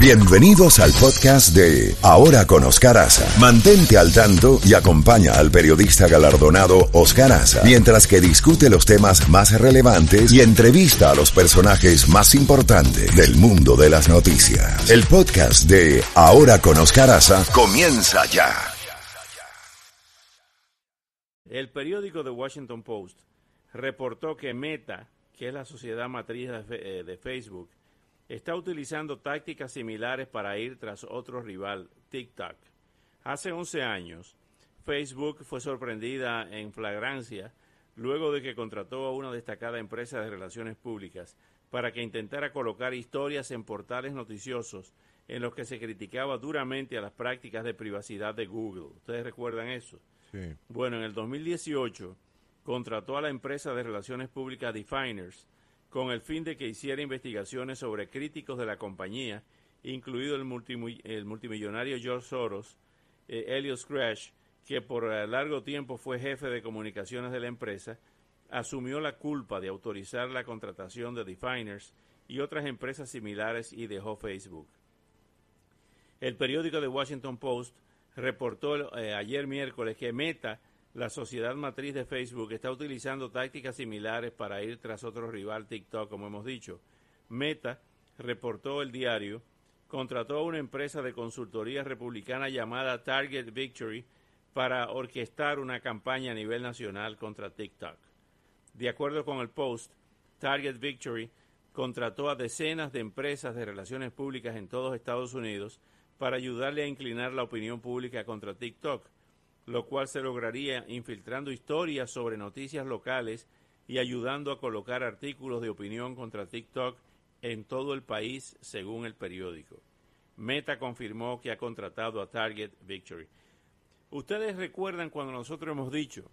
Bienvenidos al podcast de Ahora con Oscar Aza. Mantente al tanto y acompaña al periodista galardonado Oscar Aza mientras que discute los temas más relevantes y entrevista a los personajes más importantes del mundo de las noticias. El podcast de Ahora con Oscar Aza comienza ya. El periódico The Washington Post reportó que Meta, que es la sociedad matriz de, eh, Facebook, está utilizando tácticas similares para ir tras otro rival, TikTok. Hace 11 años, Facebook fue sorprendida en flagrancia luego de que contrató a una destacada empresa de relaciones públicas para que intentara colocar historias en portales noticiosos en los que se criticaba duramente a las prácticas de privacidad de Google. ¿Ustedes recuerdan eso? Sí. Bueno, en el 2018 contrató a la empresa de relaciones públicas Definers con el fin de que hiciera investigaciones sobre críticos de la compañía, incluido el, multimillonario George Soros, eh, Scratch, que por largo tiempo fue jefe de comunicaciones de la empresa, asumió la culpa de autorizar la contratación de Definers y otras empresas similares y dejó Facebook. El periódico The Washington Post reportó eh, ayer miércoles que Meta la sociedad matriz de Facebook está utilizando tácticas similares para ir tras otro rival TikTok, como hemos dicho. Meta, reportó el diario, contrató a una empresa de consultoría republicana llamada Target Victory para orquestar una campaña a nivel nacional contra TikTok. De acuerdo con el Post, Target Victory contrató a decenas de empresas de relaciones públicas en todos Estados Unidos para ayudarle a inclinar la opinión pública contra TikTok lo cual se lograría infiltrando historias sobre noticias locales y ayudando a colocar artículos de opinión contra TikTok en todo el país, según el periódico. Meta confirmó que ha contratado a Target Victory. Ustedes recuerdan cuando nosotros hemos dicho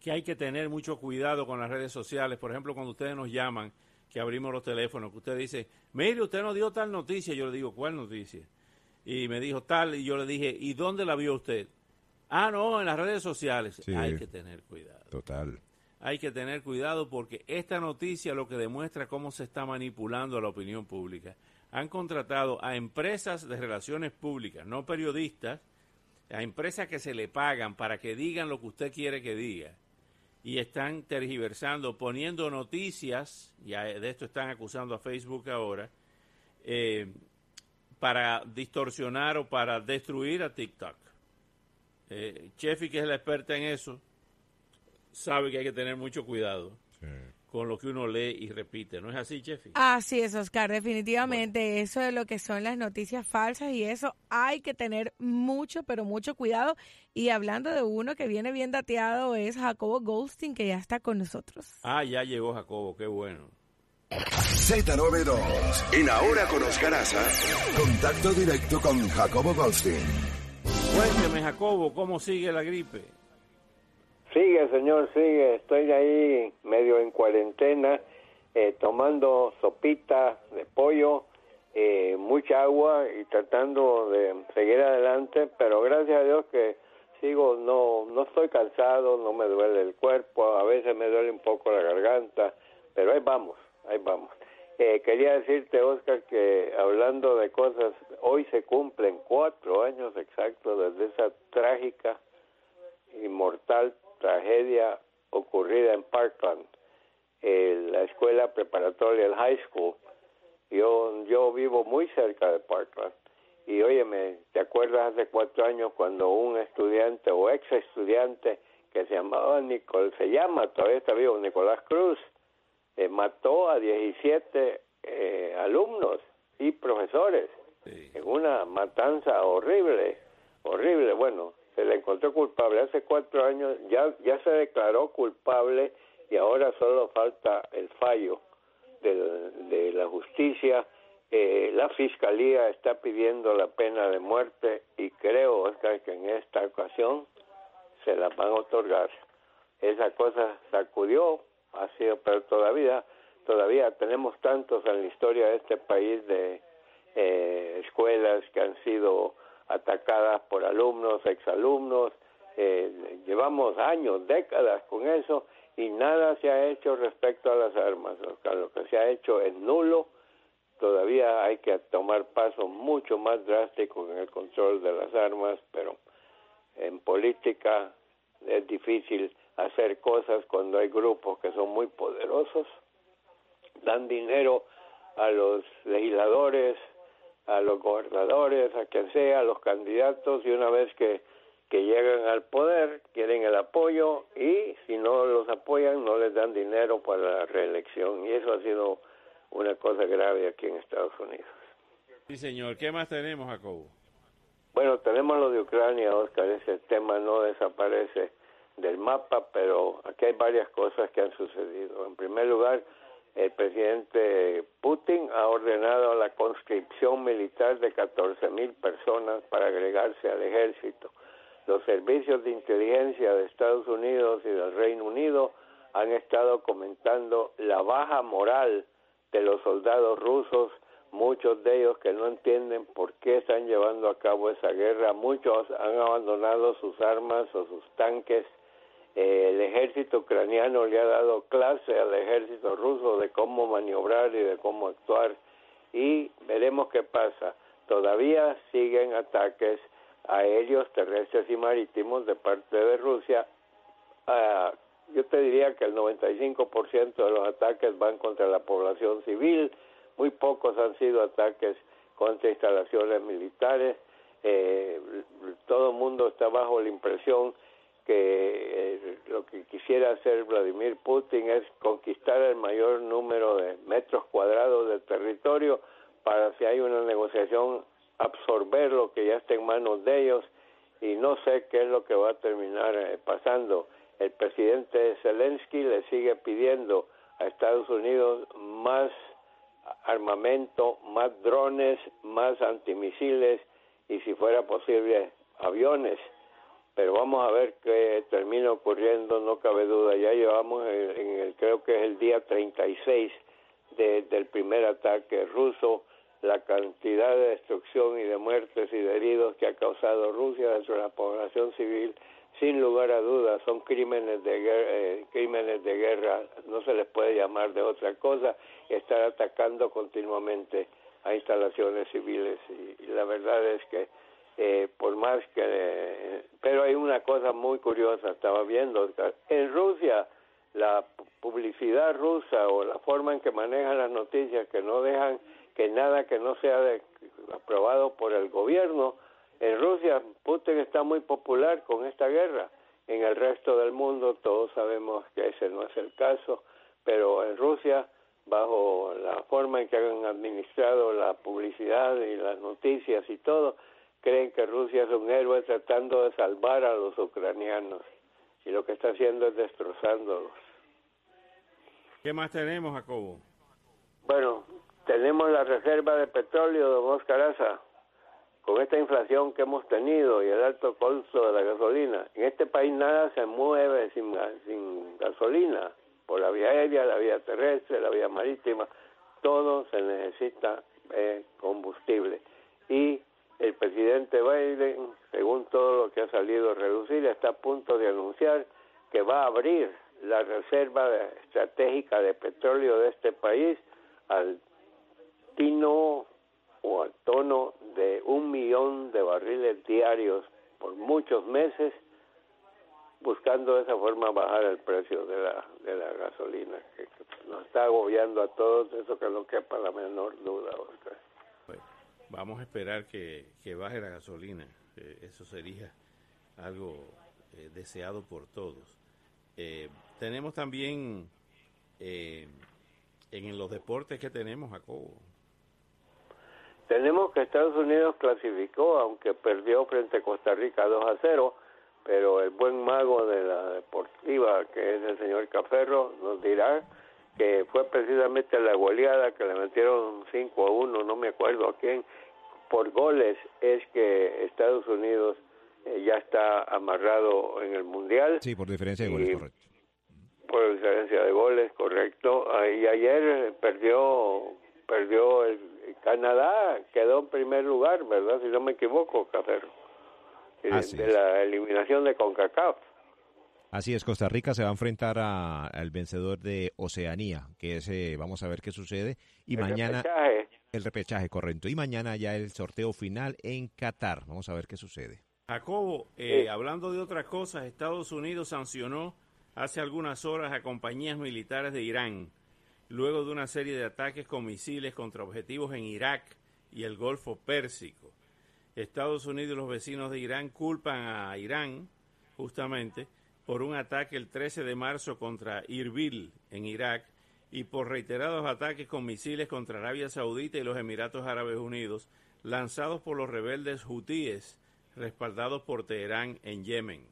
que hay que tener mucho cuidado con las redes sociales, por ejemplo, cuando ustedes nos llaman, que abrimos los teléfonos, que usted dice, mire, usted nos dio tal noticia, yo le digo, ¿cuál noticia? Y me dijo tal, y yo le dije, ¿y dónde la vio usted? Ah, no, en las redes sociales. Hay que tener cuidado. Total. Hay que tener cuidado porque esta noticia lo que demuestra cómo se está manipulando a la opinión pública. Han contratado a empresas de relaciones públicas, no periodistas, a empresas que se le pagan para que digan lo que usted quiere que diga. Y están tergiversando, poniendo noticias, ya de esto están acusando a Facebook ahora, eh, para distorsionar o para destruir a TikTok. Eh, Chefi, que es la experta en eso, sabe que hay que tener mucho cuidado con lo que uno lee y repite. ¿No es así, Chefi? Así es, Oscar. Definitivamente eso de lo que son las noticias falsas y eso hay que tener mucho, pero mucho cuidado. Y hablando de uno que viene bien dateado es Jacobo Goldstein, que ya está con nosotros. Ah, ya llegó Jacobo, qué bueno. Z92, en Ahora con Oscar contacto directo con Jacobo Goldstein. Cuénteme, Jacobo, ¿cómo sigue la gripe? Sigue, señor, sigue. Estoy ahí medio en cuarentena, eh, tomando sopita de pollo, eh, mucha agua y tratando de seguir adelante, pero gracias a Dios que sigo, no, no estoy cansado, no me duele el cuerpo, a veces me duele un poco la garganta, pero ahí vamos, ahí vamos. Eh, quería decirte, Oscar, que hablando de cosas, hoy se cumplen cuatro años exactos desde esa trágica y mortal tragedia ocurrida en Parkland, en la escuela preparatoria, el high school. Yo, yo vivo muy cerca de Parkland. Y óyeme, ¿te acuerdas hace cuatro años cuando un estudiante o ex estudiante que se llamaba Nicol, se llama, todavía está vivo, Nicolás Cruz, eh, mató a 17 eh, alumnos y profesores en una matanza horrible, horrible. Bueno, se le encontró culpable hace cuatro años, ya, ya se declaró culpable y ahora solo falta el fallo de, la justicia. Eh, la fiscalía está pidiendo la pena de muerte y creo, Oscar, que en esta ocasión se la van a otorgar. Esa cosa sacudió ha sido, pero todavía, todavía tenemos tantos en la historia de este país de eh, escuelas que han sido atacadas por alumnos, exalumnos, eh, llevamos años, décadas con eso y nada se ha hecho respecto a las armas. lo que se ha hecho es nulo todavía hay que tomar pasos mucho más drásticos en el control de las armas, pero en política es difícil hacer cosas cuando hay grupos que son muy poderosos, dan dinero a los legisladores, a los gobernadores, a quien sea, a los candidatos, y una vez que, que llegan al poder, quieren el apoyo, y si no los apoyan, no les dan dinero para la reelección. Y eso ha sido una cosa grave aquí en Estados Unidos. Sí, señor. ¿Qué más tenemos, Jacobo? Bueno, tenemos lo de Ucrania, Oscar. Ese tema no desaparece mapa, pero aquí hay varias cosas que han sucedido. En primer lugar, el presidente Putin ha ordenado la conscripción militar de 14 mil personas para agregarse al ejército. Los servicios de inteligencia de Estados Unidos y del Reino Unido han estado comentando la baja moral de los soldados rusos, muchos de ellos que no entienden por qué están llevando a cabo esa guerra, muchos han abandonado sus armas o sus tanques eh, el ejército ucraniano le ha dado clase al ejército ruso de cómo maniobrar y de cómo actuar y veremos qué pasa. Todavía siguen ataques aéreos, terrestres y marítimos de parte de Rusia. Ah, yo te diría que el 95% de los ataques van contra la población civil, muy pocos han sido ataques contra instalaciones militares. Eh, todo el mundo está bajo la impresión que eh, lo que quisiera hacer Vladimir Putin es conquistar el mayor número de metros cuadrados de territorio para si hay una negociación absorber lo que ya está en manos de ellos y no sé qué es lo que va a terminar eh, pasando. El presidente Zelensky le sigue pidiendo a Estados Unidos más armamento, más drones, más antimisiles y si fuera posible aviones pero vamos a ver qué termina ocurriendo, no cabe duda. Ya llevamos en el, creo que es el día 36 de, del primer ataque ruso, la cantidad de destrucción y de muertes y de heridos que ha causado Rusia dentro de la población civil, sin lugar a dudas, son crímenes de guerra, eh, crímenes de guerra, no se les puede llamar de otra cosa, estar atacando continuamente a instalaciones civiles. Y la verdad es que eh, por más que... pero hay una cosa muy curiosa, estaba viendo, en Rusia la publicidad rusa o la forma en que manejan las noticias que no dejan que nada que no sea aprobado por el gobierno, en Rusia Putin está muy popular con esta guerra. En el resto del mundo todos sabemos que ese no es el caso, pero en Rusia, bajo la forma en que han administrado la publicidad y las noticias y todo, creen que Rusia es un héroe tratando de salvar a los ucranianos y lo que está haciendo es destrozándolos. ¿Qué más tenemos, Jacobo? Bueno, tenemos la reserva de petróleo, don Oscar Aza, con esta inflación que hemos tenido y el alto costo de la gasolina. En este país nada se mueve sin, sin gasolina, por la vía aérea, la vía terrestre, la vía marítima, todo se necesita eh, combustible. Y el presidente Biden, según todo lo que ha salido a reducir, está a punto de anunciar que va a abrir la reserva estratégica de petróleo de este país al tino o al tono de un millón de barriles diarios por muchos meses, buscando de esa forma bajar el precio de la, de la gasolina, que, nos está agobiando a todos, eso que no quepa la menor duda, Oscar. Vamos a esperar que, baje la gasolina. Eh, eso sería algo eh, deseado por todos. Eh, tenemos también en los deportes que tenemos, Jacobo. Tenemos que Estados Unidos clasificó, aunque perdió frente a Costa Rica 2 a 0, pero el buen mago de la deportiva, que es el señor Caferro, nos dirá que fue precisamente la goleada que le metieron 5 a 1, no me acuerdo a quién, por goles es que Estados Unidos eh, ya está amarrado en el Mundial. Sí, por diferencia de goles, correcto. Por diferencia de goles, correcto. Ah, y ayer perdió perdió el, Canadá, quedó en primer lugar, ¿verdad? Si no me equivoco, Caferro. De, de la eliminación de CONCACAF. Así es, Costa Rica se va a enfrentar al vencedor de Oceanía, que es, eh, vamos a ver qué sucede. Y mañana... El repechaje, correcto. Y mañana ya el sorteo final en Qatar. Vamos a ver qué sucede. Jacobo, eh, hablando de otras cosas, Estados Unidos sancionó hace algunas horas a compañías militares de Irán, luego de una serie de ataques con misiles contra objetivos en Irak y el Golfo Pérsico. Estados Unidos y los vecinos de Irán culpan a Irán, justamente, por un ataque el 13 de marzo contra Irbil, en Irak, y por reiterados ataques con misiles contra Arabia Saudita y los Emiratos Árabes Unidos, lanzados por los rebeldes hutíes, respaldados por Teherán en Yemen.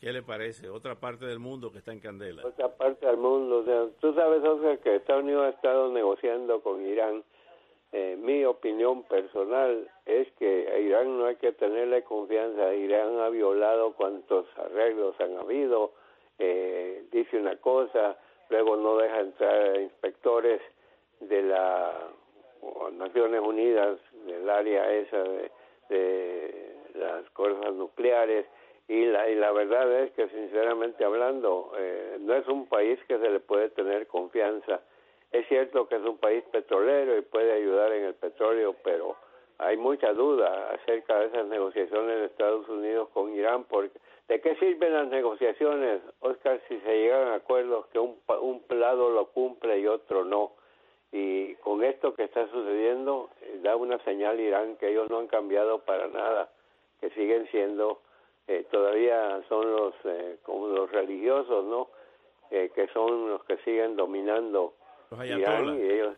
¿Qué le parece? Otra parte del mundo que está en candela. Otra parte del mundo. tú sabes, Oscar, que Estados Unidos ha estado negociando con Irán. Eh, mi opinión personal es que a Irán no hay que tenerle confianza. Irán ha violado cuantos arreglos han habido. Eh, dice una cosa, luego no deja entrar inspectores de las Naciones Unidas, del área esa de, las cosas nucleares, y la, y la verdad es que sinceramente hablando, eh, no es un país que se le puede tener confianza. Es cierto que es un país petrolero y puede ayudar en el petróleo, pero hay mucha duda acerca de esas negociaciones de Estados Unidos con Irán, porque ¿De qué sirven las negociaciones, Oscar, si se llegan a acuerdos que un, un lado lo cumple y otro no? Y con esto que está sucediendo, eh, da una señal Irán que ellos no han cambiado para nada, que siguen siendo, eh, todavía son los, eh, como los religiosos, ¿no? que son los que siguen dominando los Irán y ellos,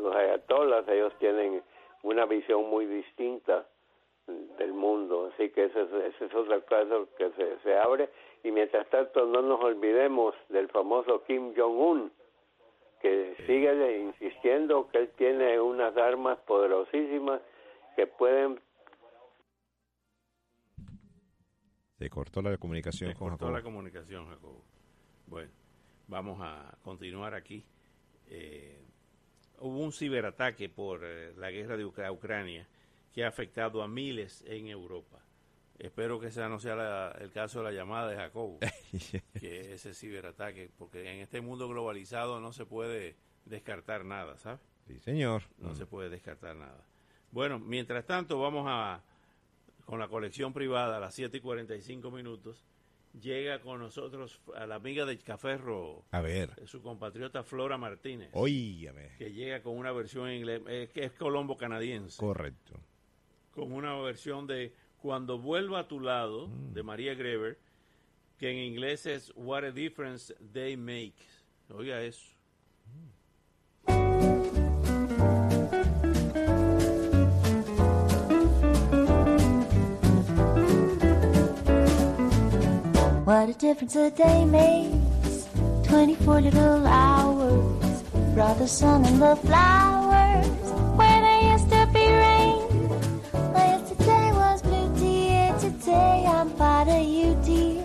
los ayatolas, ellos tienen una visión muy distinta del mundo. Así que ese, ese es otro caso que se, se abre. Y mientras tanto, no nos olvidemos del famoso Kim Jong-un, que sigue insistiendo que él tiene unas armas poderosísimas que pueden. Se cortó la comunicación con cortó la comunicación, Jacobo. Bueno, vamos a continuar aquí. Eh, hubo un ciberataque por eh, la guerra de Ucrania que ha afectado a miles en Europa. Espero que ese no sea el caso de la llamada de Jacobo, que ese ciberataque, porque en este mundo globalizado no se puede descartar nada, ¿sabes? Sí, señor. No se puede descartar nada. Bueno, mientras tanto vamos a, con la colección privada a las 7 y 45 minutos, llega con nosotros a la amiga de Caferro. A ver. Su compatriota Flora Martínez. Oígame. Que llega con una versión en inglés, que es colombo canadiense. Correcto con una versión de Cuando vuelva a tu lado, mm. de María Greber, que en inglés es What a Difference They Make. Oiga eso. What a difference a day makes. 24 little hours brought the sun and the flowers where they used to be rain. Well, yesterday was blue, dear. Today I'm part of you, dear.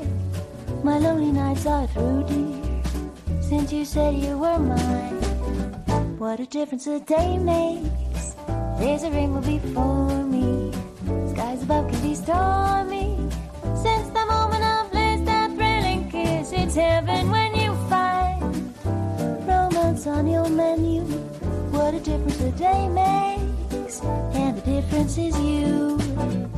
My lonely nights are through, dear. Since you said you were mine, what a difference a day makes. There's a rainbow before me. Skies above can be stormy. It's heaven when you find romance on your menu. What a difference a day makes, and the difference is you.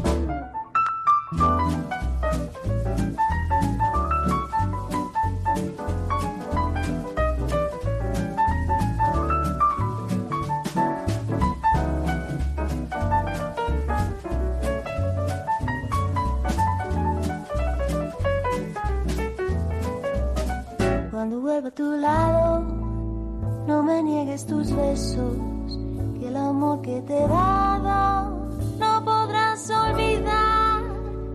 Vuelva a tu lado, no me niegues tus besos, que el amor que te he dado no podrás olvidar.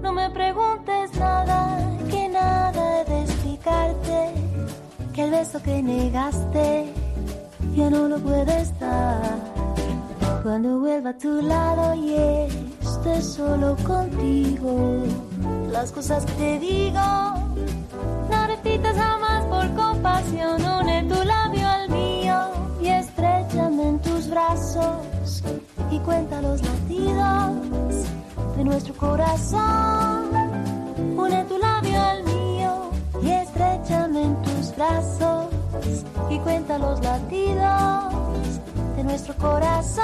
No me preguntes nada, que nada he de explicarte, que el beso que negaste ya no lo puedes dar. Cuando vuelva a tu lado y esté solo contigo, las cosas que te digo, cuenta los latidos de nuestro corazón. Une tu labio al mío y estrechame en tus brazos y cuenta los latidos de nuestro corazón.